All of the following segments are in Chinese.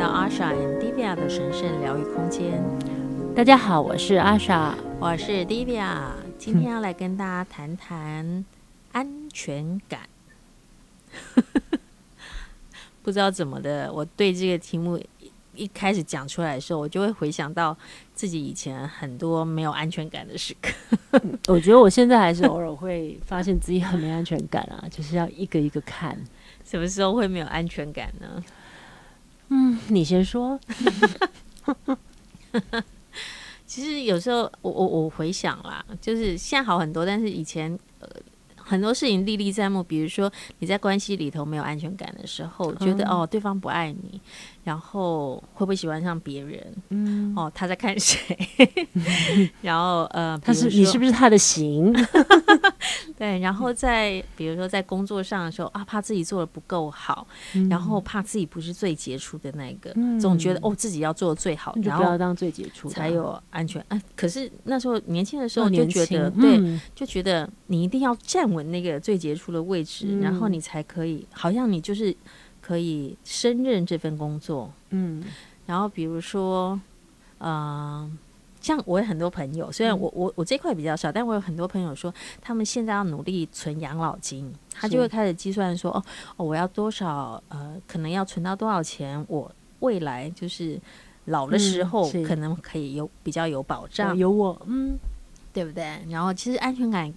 到阿莎 and Divya 的神圣疗愈空间。大家好，我是阿莎，我是 Divya，今天要来跟大家谈谈安全感。不知道怎么的，我对这个题目一开始讲出来的时候，我就会回想到自己以前很多没有安全感的时刻。我觉得我现在还是偶尔会发现自己很没安全感啊，就是要一个一个看。什么时候会没有安全感呢？嗯，你先说。其实有时候我我我回想啦，就是现在好很多，但是以前呃很多事情历历在目。比如说你在关系里头没有安全感的时候，觉得、嗯、哦对方不爱你，然后会不会喜欢上别人？嗯，哦他在看谁？然后呃，他是你是不是他的型？对，然后在比如说在工作上的时候啊，怕自己做的不够好，嗯、然后怕自己不是最杰出的那个，嗯、总觉得哦自己要做的最好，然后不要当最杰出才有安全。哎、啊，可是那时候年轻的时候就觉得，对，嗯、就觉得你一定要站稳那个最杰出的位置，嗯、然后你才可以，好像你就是可以胜任这份工作。嗯，然后比如说，嗯、呃。像我有很多朋友，虽然我我我这块比较少，但我有很多朋友说，他们现在要努力存养老金，他就会开始计算说，哦哦，我要多少呃，可能要存到多少钱，我未来就是老的时候可能可以有比较有保障，有我，嗯，对不对？然后其实安全感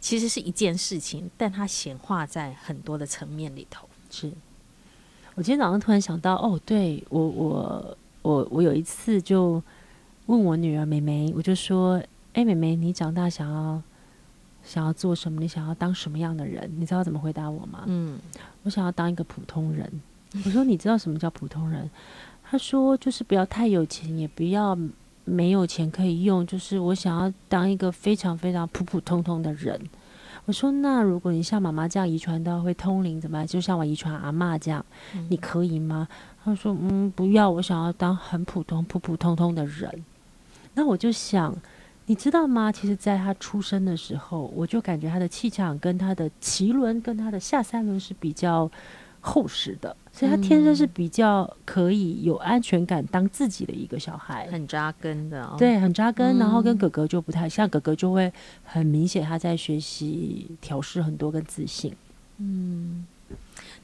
其实是一件事情，但它显化在很多的层面里头。是我今天早上突然想到，哦，对我我我我有一次就。问我女儿妹妹，我就说：“哎、欸，妹妹，你长大想要想要做什么？你想要当什么样的人？你知道怎么回答我吗？”嗯，我想要当一个普通人。我说：“你知道什么叫普通人？”她说：“就是不要太有钱，也不要没有钱可以用，就是我想要当一个非常非常普普通通的人。”我说：“那如果你像妈妈这样遗传到会通灵，怎么样？就像我遗传阿妈这样，嗯、你可以吗？”她说：“嗯，不要，我想要当很普通、普普通通的人。”那我就想，你知道吗？其实，在他出生的时候，我就感觉他的气场跟他的脐轮跟他的下三轮是比较厚实的，所以他天生是比较可以有安全感，当自己的一个小孩，很扎根的、哦。对，很扎根。然后跟哥哥就不太像，哥哥就会很明显他在学习调试很多跟自信。嗯，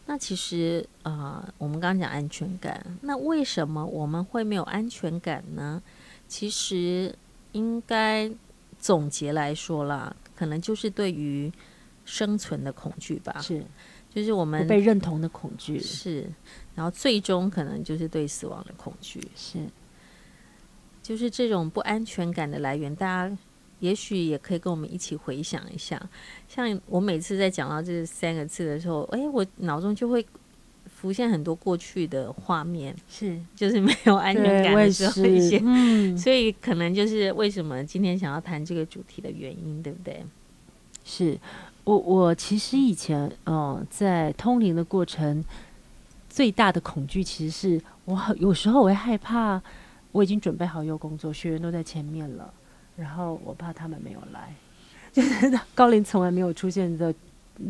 那其实呃，我们刚刚讲安全感，那为什么我们会没有安全感呢？其实应该总结来说啦，可能就是对于生存的恐惧吧。是，就是我们被认同的恐惧。是，然后最终可能就是对死亡的恐惧。是，就是这种不安全感的来源，大家也许也可以跟我们一起回想一下。像我每次在讲到这三个字的时候，哎，我脑中就会。浮现很多过去的画面，是。就是没有安全感的时候一些，嗯，所以可能就是为什么今天想要谈这个主题的原因，对不对？是我我其实以前嗯、呃，在通灵的过程，最大的恐惧其实是我有时候我会害怕，我已经准备好有工作，学员都在前面了，然后我怕他们没有来，就是高龄从来没有出现的，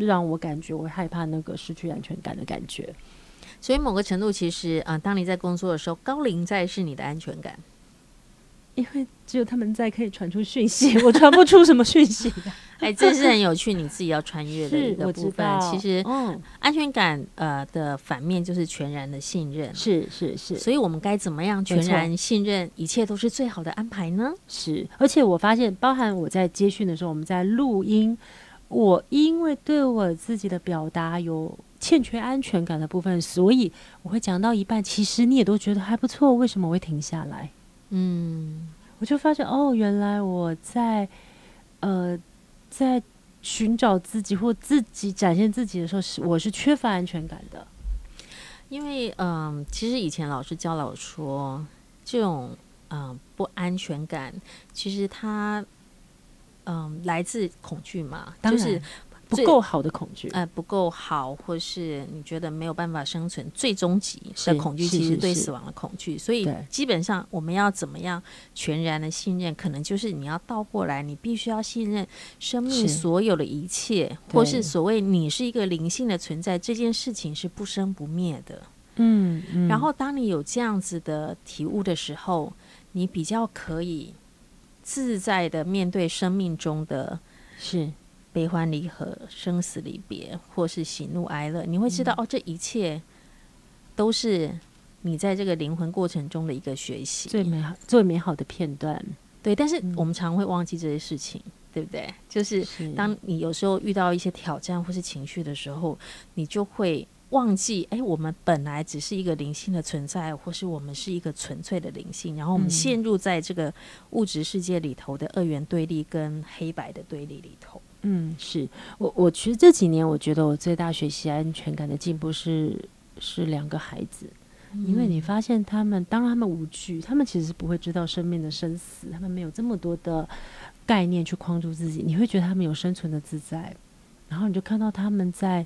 让我感觉我会害怕那个失去安全感的感觉。所以某个程度，其实啊、呃，当你在工作的时候，高龄在是你的安全感，因为只有他们在可以传出讯息，我传不出什么讯息。哎，这是很有趣，你自己要穿越的一个部分。其实，嗯，安全感呃的反面就是全然的信任。是是是，所以我们该怎么样全然信任，一切都是最好的安排呢？是，而且我发现，包含我在接讯的时候，我们在录音，我因为对我自己的表达有。欠缺安全感的部分，所以我会讲到一半，其实你也都觉得还不错，为什么我会停下来？嗯，我就发现哦，原来我在呃在寻找自己或自己展现自己的时候，是我是缺乏安全感的。因为嗯、呃，其实以前老师教了我说，这种嗯、呃、不安全感，其实它嗯、呃、来自恐惧嘛，就是。不够好的恐惧，呃，不够好，或是你觉得没有办法生存，最终极的恐惧其实对死亡的恐惧。所以基本上我们要怎么样全然的信任，可能就是你要倒过来，你必须要信任生命所有的一切，是或是所谓你是一个灵性的存在，这件事情是不生不灭的。嗯，嗯，然后当你有这样子的体悟的时候，你比较可以自在的面对生命中的是悲欢离合、生死离别，或是喜怒哀乐。你会知道，嗯、哦，这一切都是你在这个灵魂过程中的一个学习，最美好、最美好的片段。对，但是我们常会忘记这些事情，嗯、对不对？就是当你有时候遇到一些挑战或是情绪的时候，你就会忘记，哎，我们本来只是一个灵性的存在，或是我们是一个纯粹的灵性，然后我们陷入在这个物质世界里头的二元对立跟黑白的对立里头。嗯，是我，我其实这几年我觉得我最大学习安全感的进步是是两个孩子。因为你发现他们，当他们无惧，他们其实不会知道生命的生死，他们没有这么多的概念去框住自己。你会觉得他们有生存的自在，然后你就看到他们在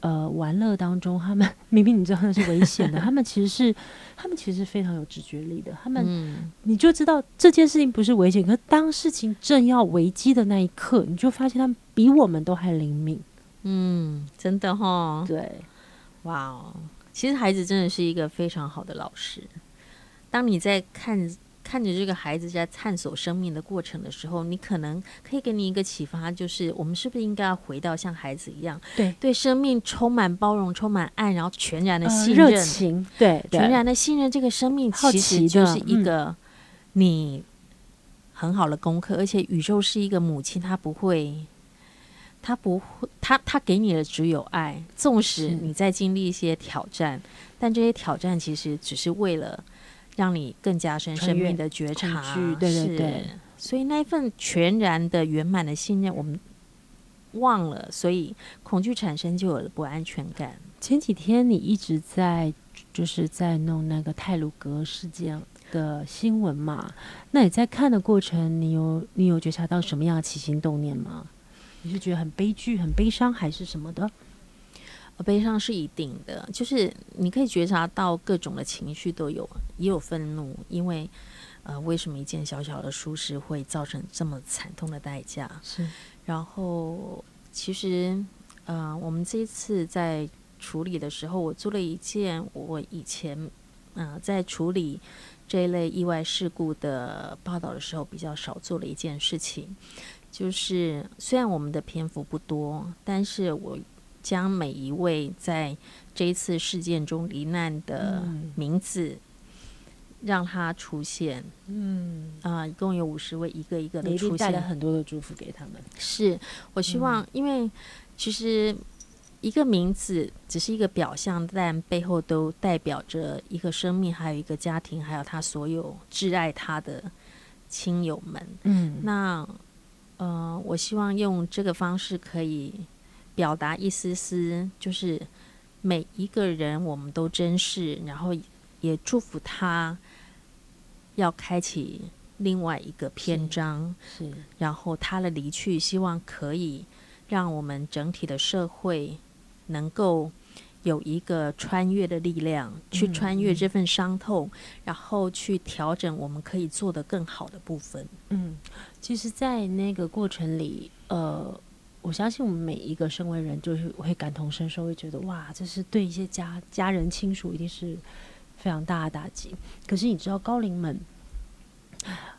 呃玩乐当中，他们明明你知道那是危险的，他们其实是他们其实是非常有直觉力的。他们，嗯、你就知道这件事情不是危险，可是当事情正要危机的那一刻，你就发现他们比我们都还灵敏。嗯，真的哈，对，哇哦。其实孩子真的是一个非常好的老师。当你在看看着这个孩子在探索生命的过程的时候，你可能可以给你一个启发，就是我们是不是应该要回到像孩子一样，对对生命充满包容、充满爱，然后全然的信任、热情，对，全然的信任这个生命，其实就是一个你很好的功课。而且宇宙是一个母亲，她不会。她不会，她她给你的只有爱。纵使你在经历一些挑战，但这些挑战其实只是为了让你更加深生命的觉察。对对对，所以那一份全然的圆满的信任，我们忘了，所以恐惧产生就有了不安全感。前几天你一直在就是在弄那个泰鲁格事件的新闻嘛？那你在看的过程，你有你有觉察到什么样的起心动念吗？你是觉得很悲剧、很悲伤，还是什么的？悲伤是一定的，就是你可以觉察到各种的情绪都有，也有愤怒，因为呃，为什么一件小小的疏失会造成这么惨痛的代价？是。然后，其实呃，我们这一次在处理的时候，我做了一件我以前呃在处理这一类意外事故的报道的时候比较少做的一件事情。就是虽然我们的篇幅不多，但是我将每一位在这一次事件中罹难的名字让他出现。嗯啊、呃，一共有五十位，一个一个的出现，带了很多的祝福给他们。是我希望，嗯、因为其实一个名字只是一个表象，但背后都代表着一个生命，还有一个家庭，还有他所有挚爱他的亲友们。嗯，那。呃，我希望用这个方式可以表达一丝丝，就是每一个人我们都珍视，然后也祝福他要开启另外一个篇章。是，是，然后他的离去，希望可以让我们整体的社会能够有一个穿越的力量，去穿越这份伤痛，嗯，然后去调整我们可以做得更好的部分。嗯。其实，在那个过程里，呃，我相信我们每一个身为人，就是会感同身受，会觉得哇，这是对一些家家人亲属一定是非常大的打击。可是你知道，高龄们，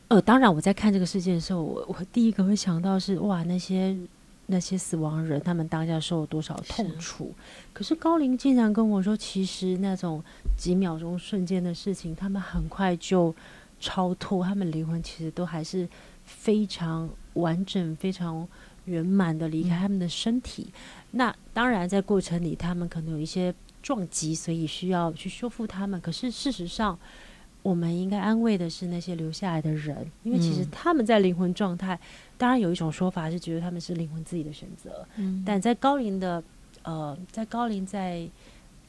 呃，当然我在看这个事件的时候，我我第一个会想到是哇，那些那些死亡人，他们当下受了多少痛楚。可是高龄竟然跟我说，其实那种几秒钟瞬间的事情，他们很快就超脱，他们灵魂其实都还是。非常完整、非常圆满的离开他们的身体。嗯。那当然，在过程里，他们可能有一些撞击，所以需要去修复他们。可是事实上，我们应该安慰的是那些留下来的人，因为其实他们在灵魂状态。嗯。当然，有一种说法是觉得他们是灵魂自己的选择。嗯。但在高龄的，呃，在高龄在。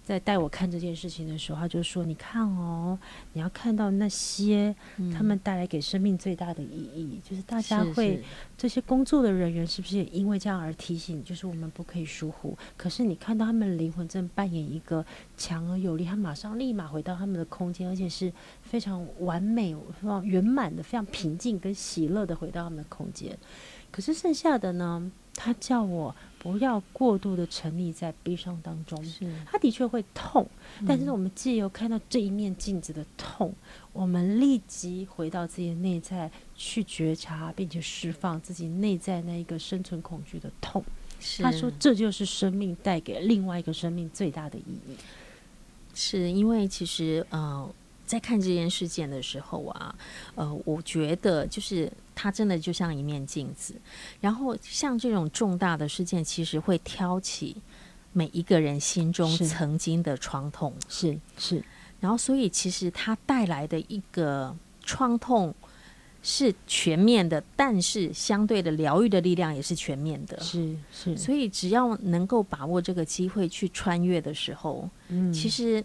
在带我看这件事情的时候，他就说：“你看哦，你要看到那些他们带来给生命最大的意义，嗯、就是大家会这些工作的人员是不是也因为这样而提醒，就是我们不可以疏忽。可是你看到他们灵魂正扮演一个强而有力，他马上立马回到他们的空间，而且是非常完美、非常圆满的、非常平静跟喜乐的回到他们的空间。可是剩下的呢，他叫我不要过度的沉溺在悲伤当中。是，它的确会痛，但是我们借由看到这一面镜子的痛，嗯、我们立即回到自己的内在去觉察，并且释放自己内在那一个生存恐惧的痛。是他说，这就是生命带给另外一个生命最大的意义。是因为其实呃。在看这件事件的时候啊，呃，我觉得就是它真的就像一面镜子，然后像这种重大的事件，其实会挑起每一个人心中曾经的创痛，是是，然后所以其实它带来的一个创痛是全面的，但是相对的疗愈的力量也是全面的，是是，所以只要能够把握这个机会去穿越的时候，嗯，其实。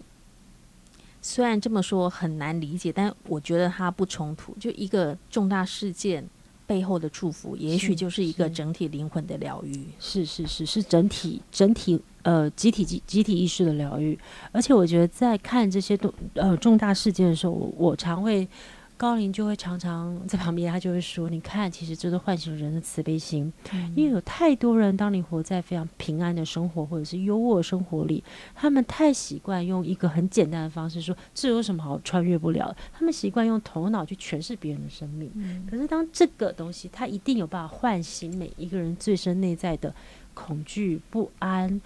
虽然这么说很难理解，但我觉得它不冲突。就一个重大事件背后的祝福，也许就是一个整体灵魂的疗愈。是是是，是整体整体呃集体集集体意识的疗愈。而且我觉得在看这些东呃重大事件的时候，我，我常会。高龄就会常常在旁边，他就会说：“你看，其实这都唤醒人的慈悲心。嗯、因为有太多人，当你活在非常平安的生活或者是优渥的生活里，他们太习惯用一个很简单的方式说，这有什么好穿越不了？他们习惯用头脑去诠释别人的生命。嗯、可是当这个东西，它一定有办法唤醒每一个人最深内在的恐惧、不安、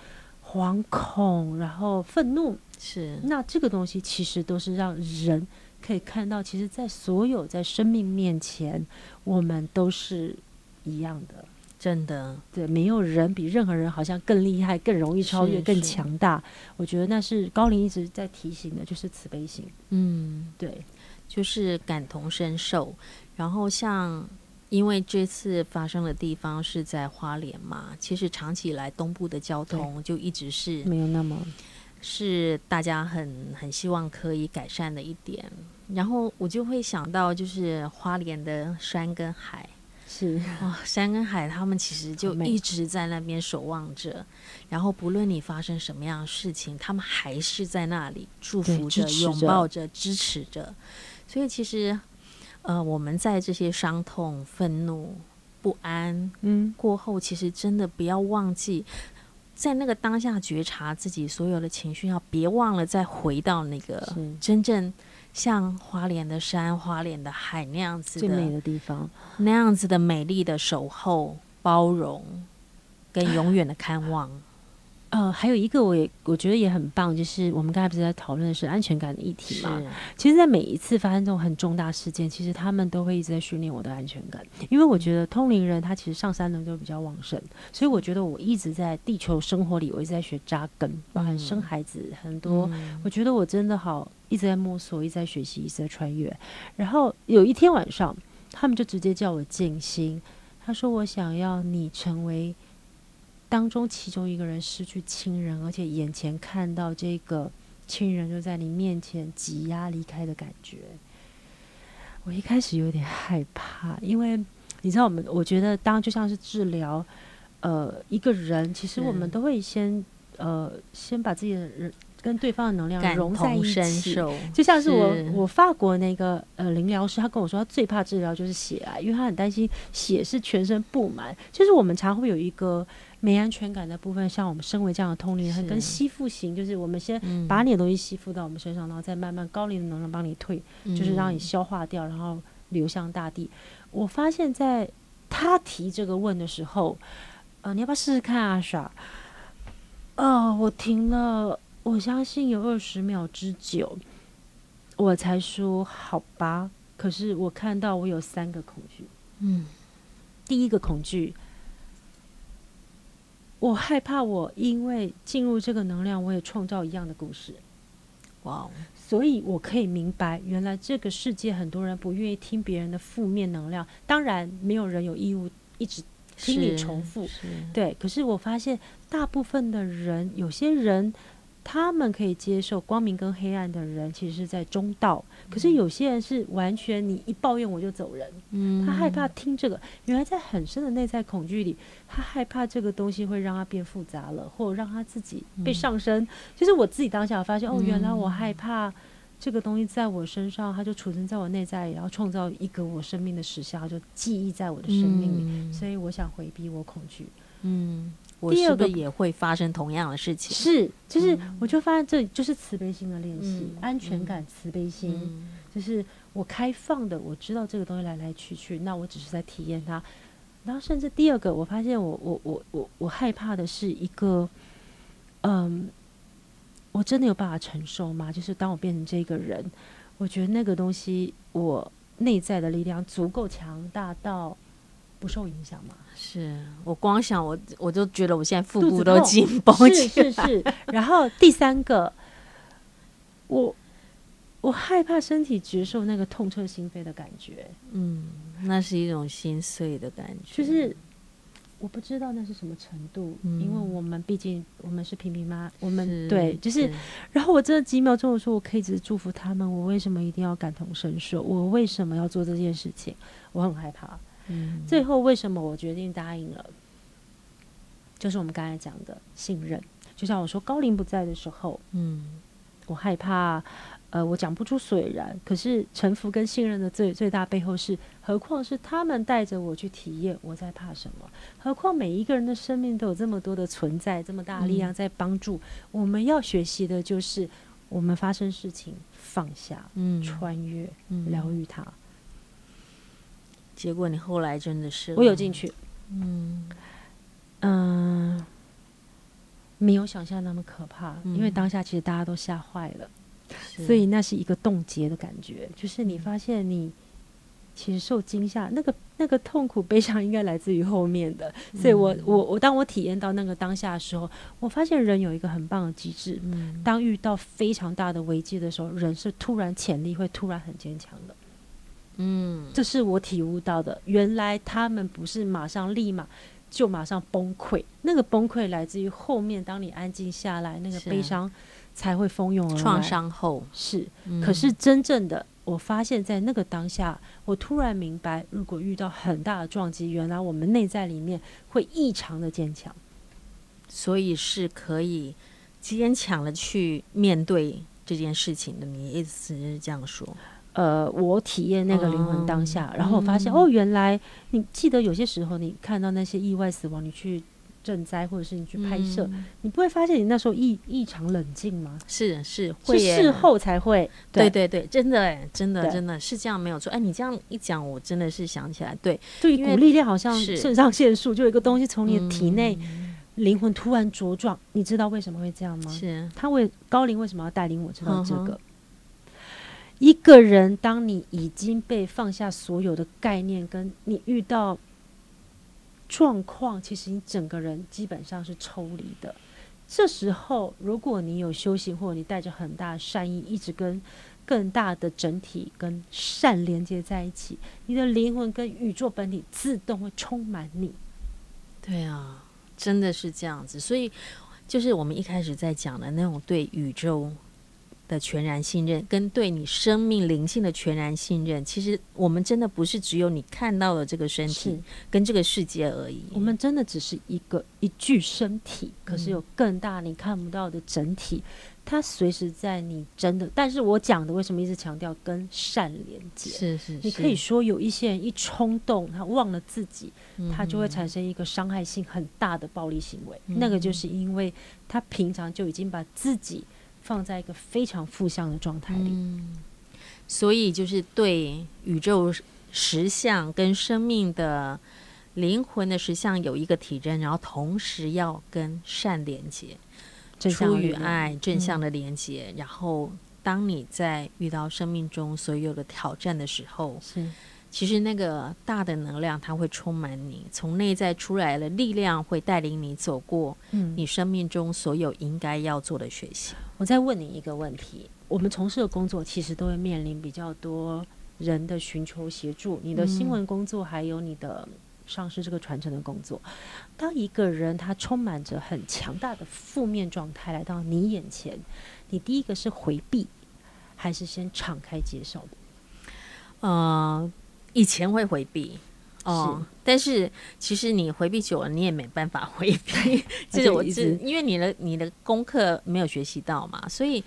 惶恐，然后愤怒。是那这个东西，其实都是让人。”可以看到，其实，在所有在生命面前，我们都是一样的，真的。对，没有人比任何人好像更厉害、更容易超越、更强大。我觉得那是高龄一直在提醒的，就是慈悲心。嗯，对，就是感同身受。然后，像因为这次发生的地方是在花莲嘛，其实长期以来东部的交通就一直是没有那么。是大家很很希望可以改善的一点，然后我就会想到，就是花莲的山跟海，是哇、哦，山跟海，他们其实就一直在那边守望着，然后不论你发生什么样的事情，他们还是在那里祝福着、拥抱着、支持着。所以其实，呃，我们在这些伤痛、愤怒、不安，嗯，过后，其实真的不要忘记。在那个当下觉察自己所有的情绪，要别忘了再回到那个真正像花莲的山、花莲的海那样子的最美的地方，那样子的美丽的守候、包容跟永远的看望。呃，还有一个我也我觉得也很棒，就是我们刚才不是在讨论的是安全感的议题嘛？其实，在每一次发生这种很重大事件，其实他们都会一直在训练我的安全感，因为我觉得通灵人他其实上山能力都比较旺盛，所以我觉得我一直在地球生活里，我一直在学扎根，包含生孩子很多，嗯、我觉得我真的好一直在摸索，一直在学习，一直在穿越。然后有一天晚上，他们就直接叫我静心，他说我想要你成为。当中其中一个人失去亲人，而且眼前看到这个亲人就在你面前挤压离开的感觉，我一开始有点害怕，因为你知道，我们我觉得当就像是治疗，呃，一个人，其实我们都会先呃先把自己的人跟对方的能量融在一起，就像是我是我法国那个呃灵疗师，他跟我说，他最怕治疗就是血癌，因为他很担心血是全身布满，就是我们常会有一个。没安全感的部分，像我们身为这样的通灵人，跟吸附型，就是我们先把你的东西吸附到我们身上，嗯、然后再慢慢高灵的能量帮你退，嗯、就是让你消化掉，然后流向大地。我发现，在他提这个问的时候，呃，你要不要试试看啊，莎？呃，我停了，我相信有二十秒之久，我才说好吧。可是我看到我有三个恐惧，嗯，第一个恐惧。我害怕，我因为进入这个能量，我也创造一样的故事。哇！Wow. 所以我可以明白，原来这个世界很多人不愿意听别人的负面能量。当然，没有人有义务一直听你重复。对，可是我发现，大部分的人，有些人。他们可以接受光明跟黑暗的人，其实是在中道。可是有些人是完全你一抱怨我就走人，嗯，他害怕听这个。原来在很深的内在恐惧里，他害怕这个东西会让他变复杂了，或者让他自己被上升。就、嗯、是我自己当下发现，哦，原来我害怕这个东西在我身上，它就储存在我内在里，然后创造一个我生命的实相，就记忆在我的生命里。嗯、所以我想回避我恐惧。嗯，我是不是也会发生同样的事情？是，就是我就发现这就是慈悲心的练习，嗯、安全感、慈悲心，嗯、就是我开放的，我知道这个东西来来去去，那我只是在体验它。然后甚至第二个，我发现我我我我我害怕的是一个，嗯，我真的有办法承受吗？就是当我变成这个人，我觉得那个东西，我内在的力量足够强大到不受影响吗？是我光想我我就觉得我现在腹部都紧绷起来，是是是。然后第三个，我我害怕身体接受那个痛彻心扉的感觉，嗯，那是一种心碎的感觉，就是我不知道那是什么程度，嗯、因为我们毕竟我们是平平妈，我们对，就是，是然后我真的几秒钟我说我可以只是祝福他们，我为什么一定要感同身受？我为什么要做这件事情？我很害怕。嗯，最后为什么我决定答应了？就是我们刚才讲的信任。就像我说，高龄不在的时候，嗯，我害怕，呃，我讲不出所以然。可是臣服跟信任的最最大背后是，何况是他们带着我去体验，我在怕什么？何况每一个人的生命都有这么多的存在，这么大力量在帮助。嗯，我们要学习的就是，我们发生事情放下，嗯，穿越，嗯，疗愈它。结果你后来真的是我有进去，嗯。嗯、呃，没有想象那么可怕，嗯、因为当下其实大家都吓坏了，所以那是一个冻结的感觉，就是你发现你其实受惊吓，那个那个痛苦悲伤应该来自于后面的，所以我我我当我体验到那个当下的时候，我发现人有一个很棒的机制，嗯、当遇到非常大的危机的时候，人是突然潜力会突然很坚强的。嗯，这是我体悟到的。原来他们不是马上立马就马上崩溃，那个崩溃来自于后面，当你安静下来，那个悲伤才会蜂拥而来。创伤后是，嗯、可是真正的，我发现在那个当下，我突然明白，如果遇到很大的撞击，原来我们内在里面会异常的坚强，所以是可以坚强的去面对这件事情的。你意思是这样说？呃，我体验那个灵魂当下，嗯、然后我发现、嗯、哦，原来你记得有些时候你看到那些意外死亡，你去赈灾或者是你去拍摄，嗯、你不会发现你那时候异异常冷静吗？是是会，是事后才会。对对对，真的哎，真的真的是这样没有错。哎，你这样一讲，我真的是想起来，对，对，一股力量好像肾上腺素，就有一个东西从你的体内灵魂突然茁壮，你知道为什么会这样吗？是他为高龄为什么要带领我知道这个？一个人，当你已经被放下所有的概念，跟你遇到状况，其实你整个人基本上是抽离的。这时候，如果你有修行，或者你带着很大的善意，一直跟更大的整体跟善连接在一起，你的灵魂跟宇宙本体自动会充满你。对啊，真的是这样子。所以，就是我们一开始在讲的那种对宇宙。的全然信任，跟对你生命灵性的全然信任，其实我们真的不是只有你看到的这个身体跟这个世界而已。我们真的只是一个一具身体，可是有更大你看不到的整体，嗯、它随时在你真的。但是我讲的为什么一直强调跟善连接？是，是是，你可以说有一些人一冲动，他忘了自己，嗯、他就会产生一个伤害性很大的暴力行为。嗯、那个就是因为他平常就已经把自己。放在一个非常负向的状态里，嗯，所以就是对宇宙实相跟生命的灵魂的实相有一个体认，然后同时要跟善连接，出于爱正向的连接。嗯、然后，当你在遇到生命中所有的挑战的时候，是。其实那个大的能量，它会充满你，从内在出来的力量会带领你走过你生命中所有应该要做的学习。嗯、我再问你一个问题：我们从事的工作其实都会面临比较多人的寻求协助，你的新闻工作，还有你的上市这个传承的工作。当一个人他充满着很强大的负面状态来到你眼前，你第一个是回避，还是先敞开接受？嗯、呃。以前会回避，哦，是但是其实你回避久了，你也没办法回避。这是我是因为你的你的功课没有学习到嘛，所以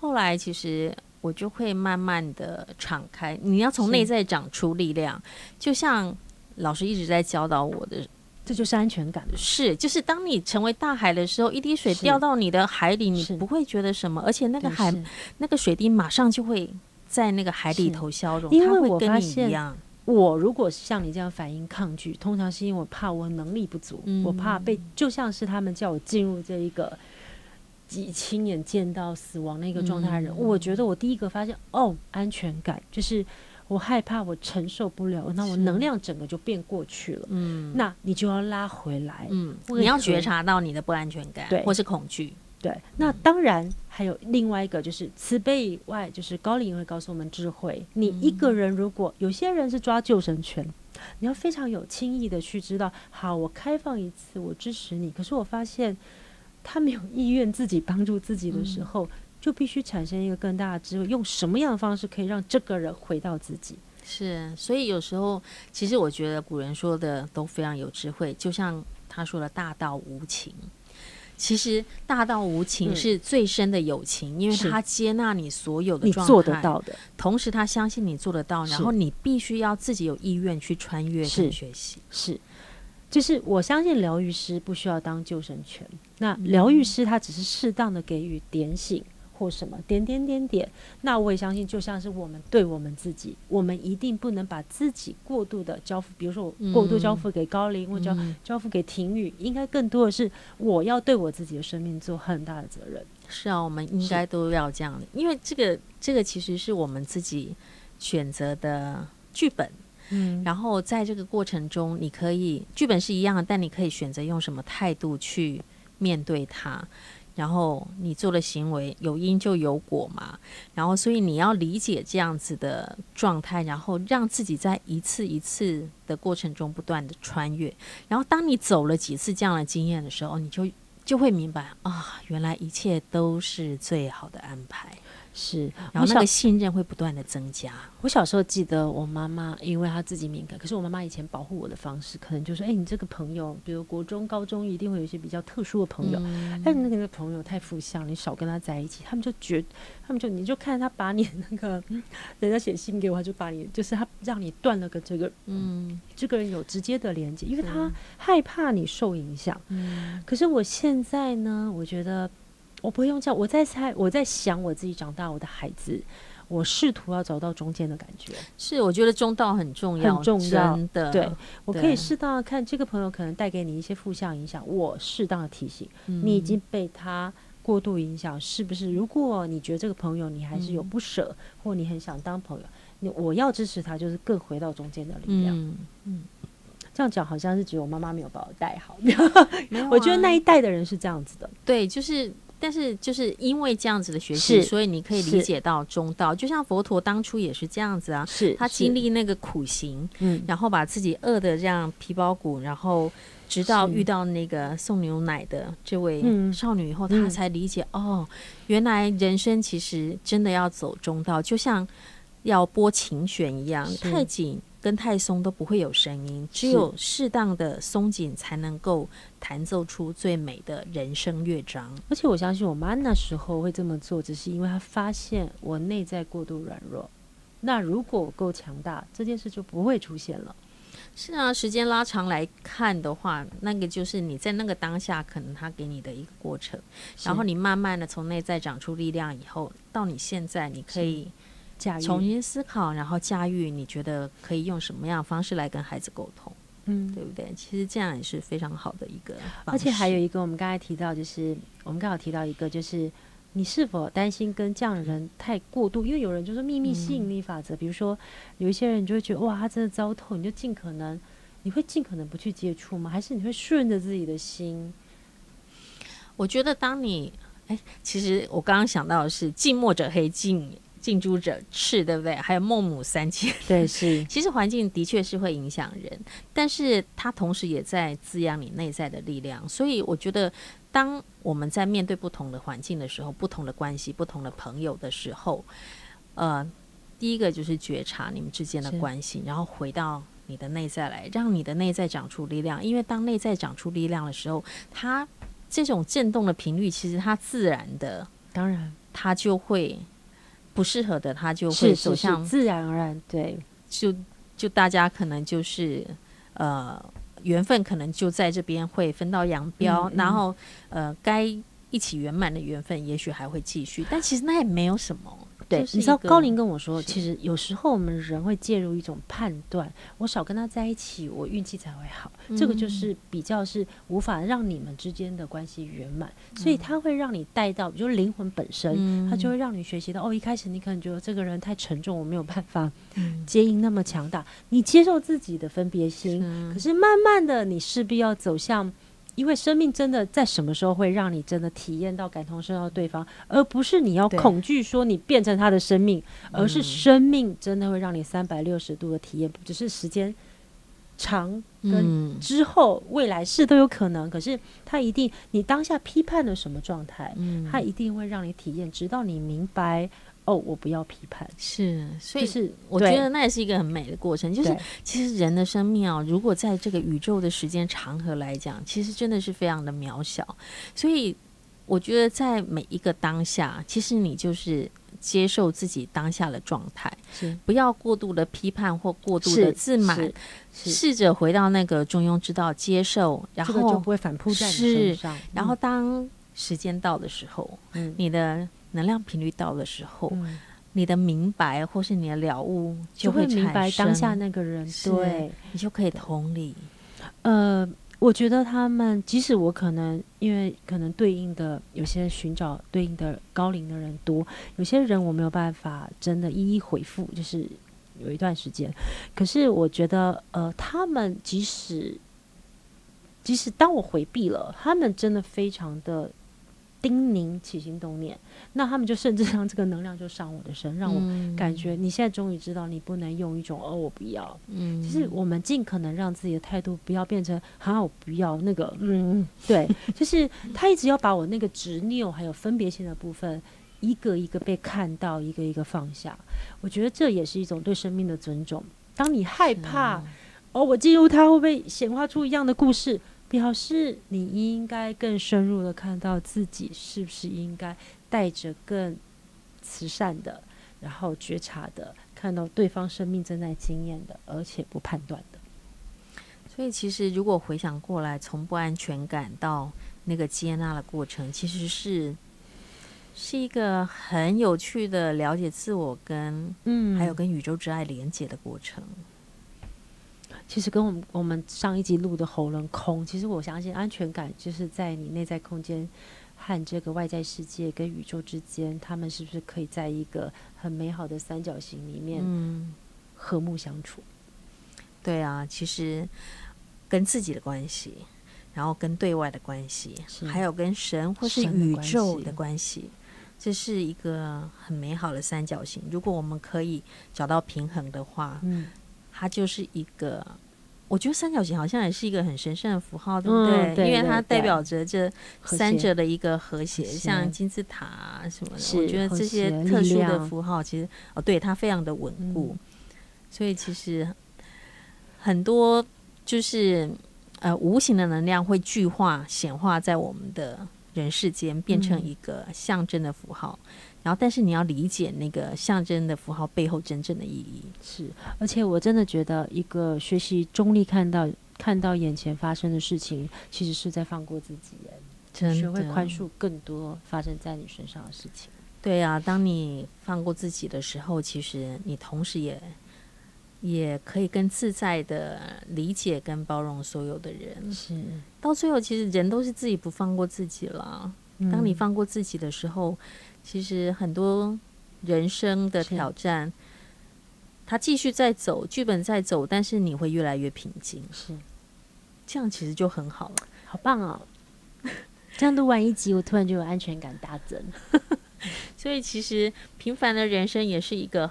后来其实我就会慢慢的敞开。你要从内在长出力量，就像老师一直在教导我的这就是安全感。是，就是当你成为大海的时候，一滴水掉到你的海里，你不会觉得什么，而且那个海那个水滴马上就会在那个海里头消融，因为我发现。我如果像你这样反应抗拒，通常是因为我怕我能力不足，嗯、我怕被就像是他们叫我进入这一个几亲眼见到死亡那个状态的人，嗯、我觉得我第一个发现哦，安全感就是我害怕我承受不了，那我能量整个就变过去了。嗯，那你就要拉回来，嗯，你要觉察到你的不安全感，对，或是恐惧。对，那当然还有另外一个，就是慈悲以外，就是高龄会告诉我们智慧。你一个人如果有些人是抓救生圈，你要非常有轻易的去知道，好，我开放一次，我支持你。可是我发现他没有意愿自己帮助自己的时候，就必须产生一个更大的智慧，用什么样的方式可以让这个人回到自己？是，所以有时候其实我觉得古人说的都非常有智慧，就像他说的“大道无情”。其实大道无情是最深的友情，嗯、因为他接纳你所有的状态，你做得到的，同时他相信你做得到，然后你必须要自己有意愿去穿越去学习。是，就是我相信疗愈师不需要当救生圈，那疗愈师他只是适当的给予点醒。或什么点点点点，那我也相信，就像是我们对我们自己，我们一定不能把自己过度的交付，比如说我过度交付给高灵，或交交付给婷雨，应该更多的是我要对我自己的生命做很大的责任。是啊，我们应该都要这样的，因为这个这个其实是我们自己选择的剧本。嗯，然后在这个过程中，你可以剧本是一样的，但你可以选择用什么态度去面对它。然后你做的行为有因就有果嘛，然后所以你要理解这样子的状态，然后让自己在一次一次的过程中不断的穿越，然后当你走了几次这样的经验的时候，你就就会明白啊，原来一切都是最好的安排。是，然后那个信任会不断的增加。我小时候记得我妈妈，因为她自己敏感，可是我妈妈以前保护我的方式，可能就是说，哎，你这个朋友，比如国中、高中，一定会有一些比较特殊的朋友，但是那个朋友太负向，你少跟他在一起。他们就觉，他们就你就看他把你那个，人家写信给我，他就把你，就是他让你断了个这个，嗯，这个人有直接的连接，因为他害怕你受影响。嗯，可是我现在呢，我觉得。我不会用这样，我在猜，我在想我自己长大，我的孩子，我试图要找到中间的感觉。是，我觉得中道很重要，很重要真的。对，我可以适当的看这个朋友可能带给你一些负向影响，我适当的提醒、嗯、你已经被他过度影响，是不是？如果你觉得这个朋友你还是有不舍，嗯、或你很想当朋友，你我要支持他，就是更回到中间的力量。嗯，嗯这样讲好像是只有我妈妈没有把我带好，没有、啊，我觉得那一代的人是这样子的。对，就是。但是就是因为这样子的学习，所以你可以理解到中道。就像佛陀当初也是这样子啊，是他经历那个苦行，嗯，然后把自己饿的这样皮包骨，然后直到遇到那个送牛奶的这位少女以后，他才理解哦，原来人生其实真的要走中道，就像要拨琴弦一样，太紧。跟太松都不会有声音，只有适当的松紧才能够弹奏出最美的人生乐章。而且我相信我妈那时候会这么做，只是因为她发现我内在过度软弱。那如果我够强大，这件事就不会出现了。是啊，时间拉长来看的话，那个就是你在那个当下，可能他给你的一个过程，然后你慢慢的从内在长出力量以后，到你现在你可以。重新思考，然后驾驭，你觉得可以用什么样的方式来跟孩子沟通？嗯，对不对？其实这样也是非常好的一个。而且还有一个，我们刚才提到，就是我们刚好提到一个，就是你是否担心跟这样的人太过度？因为有人就是秘密吸引力法则，嗯、比如说有一些人就会觉得哇，他真的糟透，你就尽可能，你会尽可能不去接触吗？还是你会顺着自己的心？我觉得，当你哎，其实我刚刚想到的是，近墨者黑，近。近朱者赤，对不对？还有孟母三迁，对，是。其实环境的确是会影响人，但是它同时也在滋养你内在的力量。所以我觉得，当我们在面对不同的环境的时候，不同的关系、不同的朋友的时候，呃，第一个就是觉察你们之间的关系，然后回到你的内在来，让你的内在长出力量。因为当内在长出力量的时候，它这种震动的频率，其实它自然的，当然，它就会。不适合的，他就会走向自然而然。对，就就大家可能就是呃，缘分可能就在这边会分道扬镳，嗯嗯、然后呃，该一起圆满的缘分也许还会继续，但其实那也没有什么。对，你知道高林跟我说，其实有时候我们人会介入一种判断，我少跟他在一起，我运气才会好。嗯、这个就是比较是无法让你们之间的关系圆满，嗯、所以他会让你带到，就是灵魂本身，嗯、他就会让你学习到哦，一开始你可能觉得这个人太沉重，我没有办法接应那么强大，你接受自己的分别心，是。可是慢慢的你势必要走向。因为生命真的在什么时候会让你真的体验到感同身受对方，而不是你要恐惧说你变成他的生命，而是生命真的会让你三百六十度的体验，只是时间长跟之后未来是都有可能。可是他一定，你当下批判的什么状态，他一定会让你体验，直到你明白。哦，我不要批判，是，所以是我觉得那也是一个很美的过程。就是其实人的生命啊，如果在这个宇宙的时间长河来讲，其实真的是非常的渺小。所以我觉得在每一个当下，其实你就是接受自己当下的状态，是不要过度的批判或过度的自满，试着回到那个中庸之道，接受，然后就不会反扑在你身上。然后当时间到的时候，嗯，你的。能量频率到的时候，嗯、你的明白或是你的了悟就会，就会明白当下那个人，对你就可以同理。呃，我觉得他们即使我可能因为可能对应的有些寻找对应的高龄的人多，有些人我没有办法真的一一回复，就是有一段时间。可是我觉得，呃，他们即使即使当我回避了，他们真的非常的。叮咛起心动念，那他们就甚至让这个能量就上我的身，让我感觉你现在终于知道你不能用一种哦，我不要，嗯，就是我们尽可能让自己的态度不要变成好，我不要。那个，嗯，对，就是他一直要把我那个执拗还有分别心的部分一个一个被看到，一个一个放下。我觉得这也是一种对生命的尊重。当你害怕哦，我进入他会不会显化出一样的故事？表示你应该更深入的看到自己是不是应该带着更慈善的，然后觉察的看到对方生命正在经验的，而且不判断的。所以，其实如果回想过来，从不安全感到那个接纳的过程，其实是是一个很有趣的了解自我跟嗯，还有跟宇宙之爱连接的过程。其实跟我们我们上一集录的喉咙空，其实我相信安全感就是在你内在空间和这个外在世界跟宇宙之间，他们是不是可以在一个很美好的三角形里面和睦相处？嗯，对啊，其实跟自己的关系，然后跟对外的关系，还有跟神或是宇宙的关系，这是一个很美好的三角形。如果我们可以找到平衡的话，嗯。它就是一个，我觉得三角形好像也是一个很神圣的符号，对不对？嗯、对因为它代表着这三者的一个和谐，和谐像金字塔啊什么的。我觉得这些特殊的符号，其实哦，对它非常的稳固。嗯、所以其实很多就是呃无形的能量会具化显化在我们的人世间，变成一个象征的符号。嗯然后，但是你要理解那个象征的符号背后真正的意义。是，而且我真的觉得，一个学习中立，看到看到眼前发生的事情，其实是在放过自己，学会宽恕更多发生在你身上的事情。对啊，当你放过自己的时候，其实你同时也也可以更自在的理解跟包容所有的人。是，到最后，其实人都是自己不放过自己了。嗯、当你放过自己的时候。其实很多人生的挑战，是他继续在走，剧本在走，但是你会越来越平静。是，这样其实就很好了，好棒哦！这样录完一集，我突然就有安全感大增。所以，其实平凡的人生也是一个。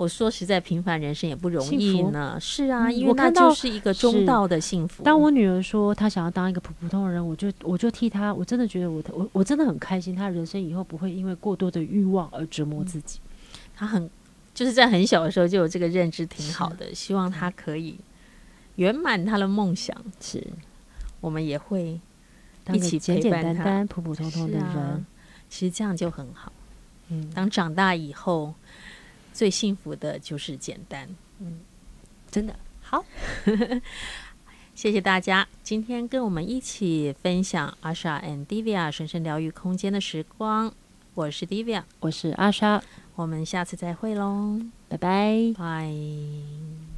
我说实在，平凡人生也不容易呢。是啊，因为那就是一个中道的幸福。当我女儿说她想要当一个普普通的人，我就我就替她，我真的觉得我我我真的很开心。她人生以后不会因为过多的欲望而折磨自己。她很就是在很小的时候就有这个认知，挺好的。希望她可以圆满她的梦想。是，我们也会一起陪伴她，简简单单、普普通通的人。啊、其实这样就很好。嗯，当长大以后。最幸福的就是简单，嗯，真的好。谢谢大家今天跟我们一起分享 Asha and Divya 神圣疗愈空间的时光。我是 Divya，我是 Asha，我们下次再会喽，拜拜，拜。